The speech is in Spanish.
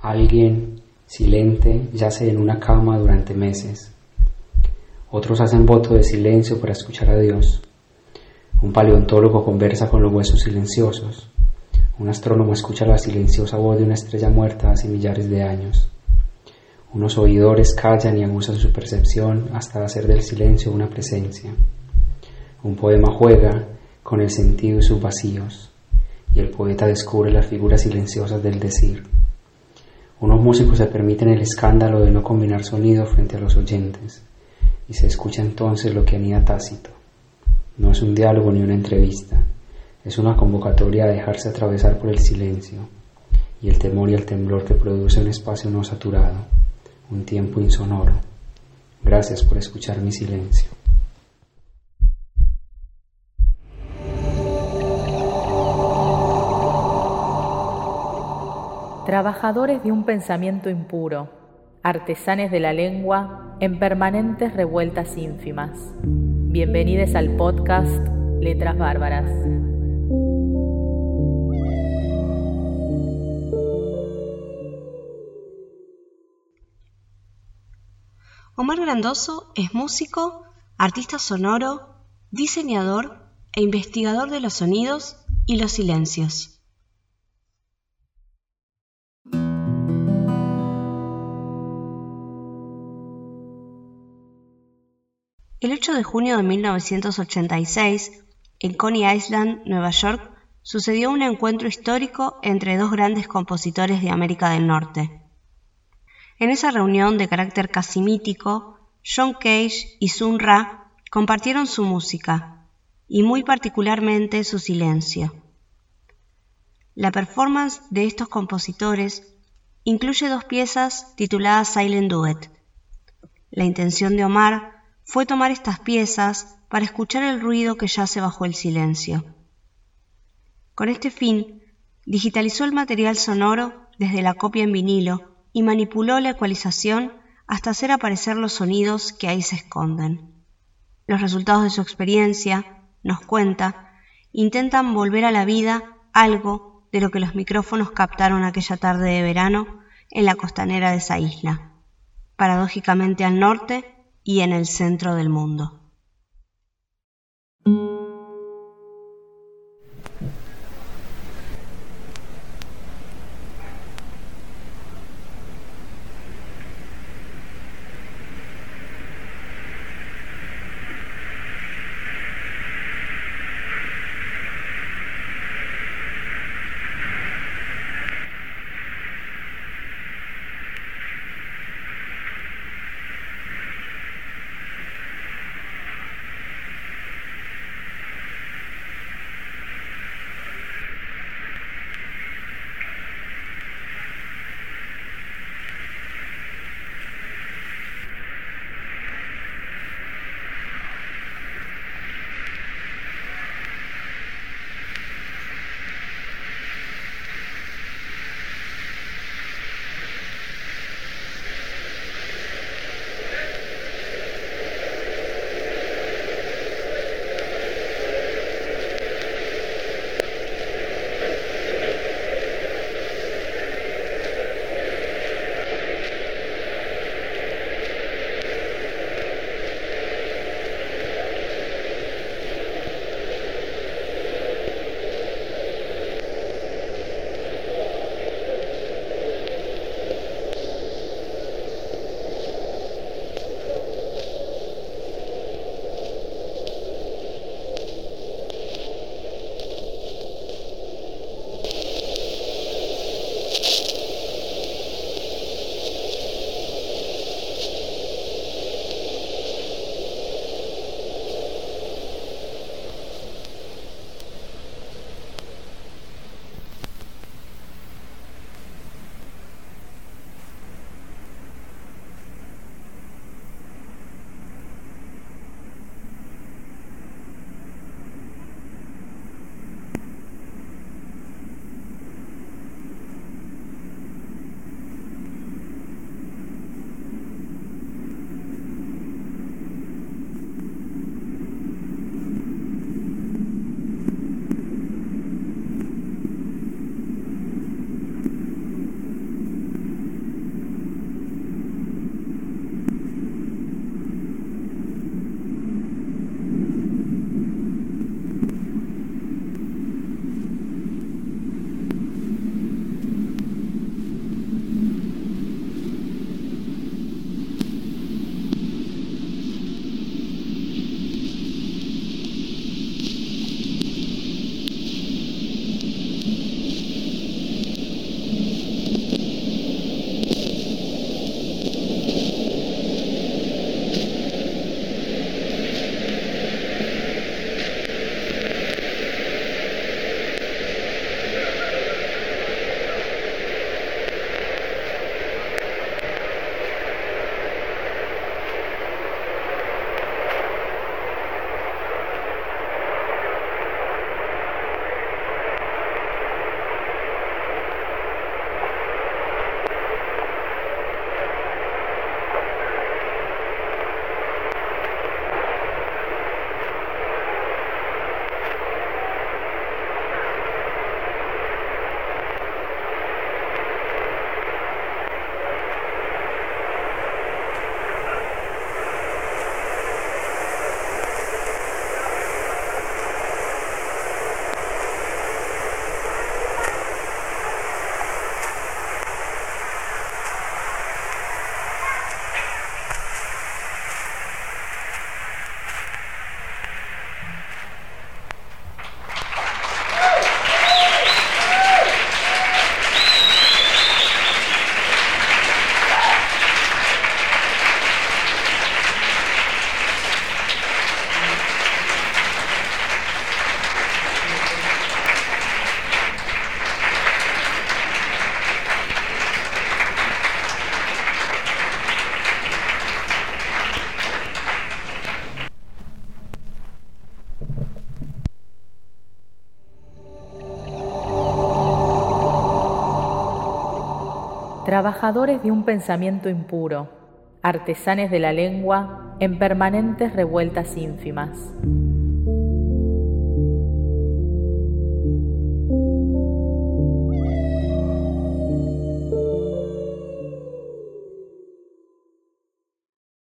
Alguien silente yace en una cama durante meses. Otros hacen voto de silencio para escuchar a Dios. Un paleontólogo conversa con los huesos silenciosos. Un astrónomo escucha la silenciosa voz de una estrella muerta hace millares de años. Unos oidores callan y abusan su percepción hasta hacer del silencio una presencia. Un poema juega con el sentido y sus vacíos, y el poeta descubre las figuras silenciosas del decir. Unos músicos se permiten el escándalo de no combinar sonido frente a los oyentes y se escucha entonces lo que anida tácito. No es un diálogo ni una entrevista, es una convocatoria a dejarse atravesar por el silencio y el temor y el temblor que produce un espacio no saturado, un tiempo insonoro. Gracias por escuchar mi silencio. Trabajadores de un pensamiento impuro artesanes de la lengua en permanentes revueltas ínfimas. Bienvenidos al podcast Letras Bárbaras. Omar Grandoso es músico, artista sonoro, diseñador e investigador de los sonidos y los silencios. El 8 de junio de 1986, en Coney Island, Nueva York, sucedió un encuentro histórico entre dos grandes compositores de América del Norte. En esa reunión de carácter casi mítico, John Cage y Sun Ra compartieron su música, y muy particularmente su silencio. La performance de estos compositores incluye dos piezas tituladas Silent Duet. La intención de Omar fue tomar estas piezas para escuchar el ruido que yace bajo el silencio. Con este fin, digitalizó el material sonoro desde la copia en vinilo y manipuló la ecualización hasta hacer aparecer los sonidos que ahí se esconden. Los resultados de su experiencia, nos cuenta, intentan volver a la vida algo de lo que los micrófonos captaron aquella tarde de verano en la costanera de esa isla, paradójicamente al norte y en el centro del mundo. Trabajadores de un pensamiento impuro, artesanes de la lengua en permanentes revueltas ínfimas.